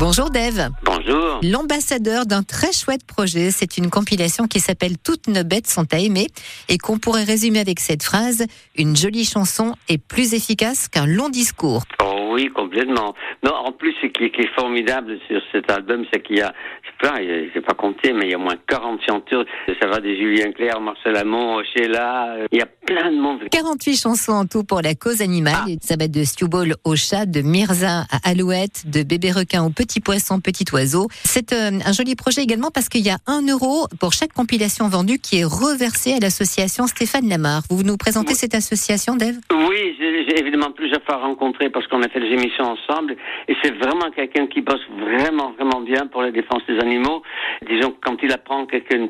Bonjour Dave. Bonjour. L'ambassadeur d'un très chouette projet, c'est une compilation qui s'appelle Toutes nos bêtes sont à aimer et qu'on pourrait résumer avec cette phrase une jolie chanson est plus efficace qu'un long discours. Oh oui, complètement. Non, en plus, ce qui, est formidable sur cet album, c'est qu'il y a, je sais pas, j'ai pas compté, mais il y a au moins 40 chanteurs. Ça va des Julien Clerc, Marcel Amont, Sheila, il y a plein de monde. 48 chansons en tout pour la cause animale. Ah. Ça va de Stewball au chat, de Mirza à Alouette, de bébé requin au petit poisson, petit oiseau. C'est euh, un joli projet également parce qu'il y a un euro pour chaque compilation vendue qui est reversé à l'association Stéphane Lamar. Vous nous présentez cette association, Dave? Oui, évidemment plusieurs fois rencontré parce qu'on a fait des émissions ensemble et c'est vraiment quelqu'un qui bosse vraiment, vraiment bien pour la défense des animaux. Disons, quand il apprend qu'un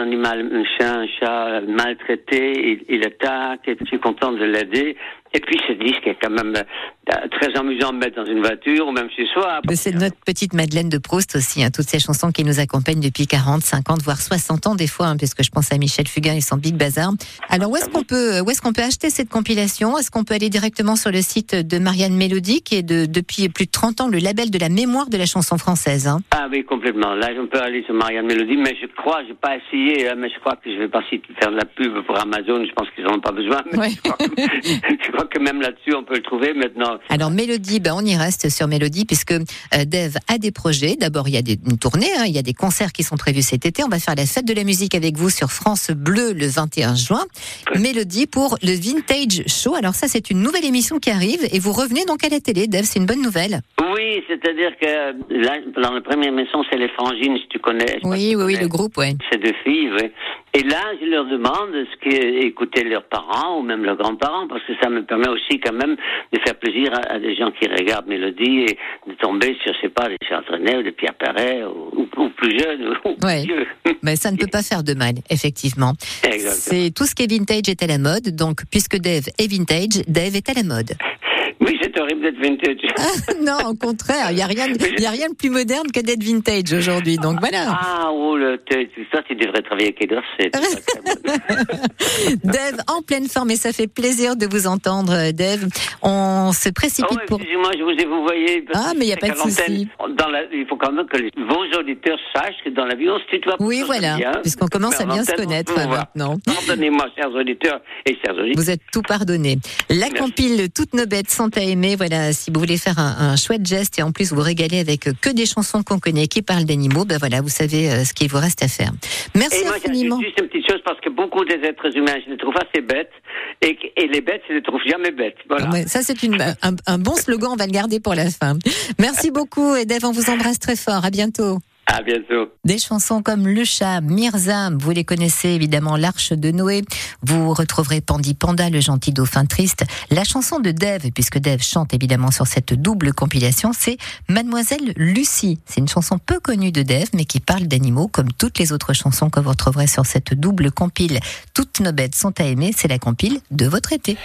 animal, un chien, un chat maltraité, il, il attaque et je suis content de l'aider. Et puis ce disque est quand même euh, très amusant à mettre dans une voiture ou même chez soi. C'est notre petite Madeleine de Proust aussi, hein, toutes ces chansons qui nous accompagnent depuis 40, 50, voire 60 ans des fois, hein, puisque je pense à Michel Fugain et son Big Bazar. Alors où est-ce qu'on peut, où est-ce qu'on peut acheter cette compilation? Est-ce qu'on peut aller directement sur le site de Marianne Mélodie, qui est de, depuis plus de 30 ans le label de la mémoire de la chanson française hein? Ah oui, complètement. Là, je peux aller sur Marianne Mélodie, mais je crois, j'ai pas essayé, mais je crois que je vais pas faire de la pub pour Amazon. Je pense qu'ils n'en ont pas besoin. Mais je crois que même là-dessus, on peut le trouver maintenant. Alors, Mélodie, ben, on y reste sur Mélodie, puisque euh, Dave a des projets. D'abord, il y a des, une tournée, hein, il y a des concerts qui sont prévus cet été. On va faire la fête de la musique avec vous sur France Bleu le 21 juin. Mélodie pour le Vintage Show. Alors, ça, c'est une nouvelle émission qui arrive et vous revenez donc à la télé. Dave, c'est une bonne nouvelle. Oui, c'est-à-dire que là, dans la première émission, c'est les Frangines, si tu connais. Oui, oui, oui, le groupe, oui. C'est deux filles, oui. Et là, je leur demande ce qu'écoutaient leurs parents ou même leurs grands-parents, parce que ça me permet aussi quand même de faire plaisir à, des gens qui regardent Mélodie et de tomber sur, je sais pas, des Charles René ou des Pierre Perret ou, plus jeunes ou vieux. Mais ça ne peut pas faire de mal, effectivement. C'est tout ce qui est vintage est à la mode, donc puisque Dave est vintage, Dave est à la mode. Oui, c'est horrible d'être vintage. Ah, non, au contraire, il n'y a, rien, y a rien de plus moderne que d'être vintage aujourd'hui. Donc voilà. Ah, oh, le, ça, tu devrais travailler avec Edgar. Dave, en pleine forme, et ça fait plaisir de vous entendre, Dave. On se précipite oh, pour. Excusez-moi, je vous ai vous voyez. Ah, mais il n'y a pas de souci. il faut quand même que vos auditeurs sachent que dans la vie, on se tutoie. Oui, voilà. Puisqu'on commence à bien se connaître maintenant. Pardonnez-moi, chers auditeurs et chers auditeurs. Vous êtes tout pardonné. La compile Toutes nos bêtes sont à aimer. Voilà, si vous voulez faire un, chouette geste et en plus vous régaler avec que des chansons qu'on connaît qui parlent d'animaux, ben voilà, vous savez euh, ce qu'il vous reste à faire. Merci et moi, infiniment. Juste une petite chose parce que beaucoup des êtres humains, je les trouve assez bêtes et, les bêtes, je les trouve jamais bêtes. Voilà. ça, c'est un, un bon slogan, on va le garder pour la fin. Merci beaucoup, et Dave, on vous embrasse très fort. À bientôt. À bientôt. Des chansons comme Le Chat, Mirza, vous les connaissez évidemment, L'Arche de Noé. Vous retrouverez Pandi Panda, le gentil dauphin triste. La chanson de Dave, puisque Dave chante évidemment sur cette double compilation, c'est Mademoiselle Lucie. C'est une chanson peu connue de Dave, mais qui parle d'animaux, comme toutes les autres chansons que vous retrouverez sur cette double compile. Toutes nos bêtes sont à aimer, c'est la compile de votre été.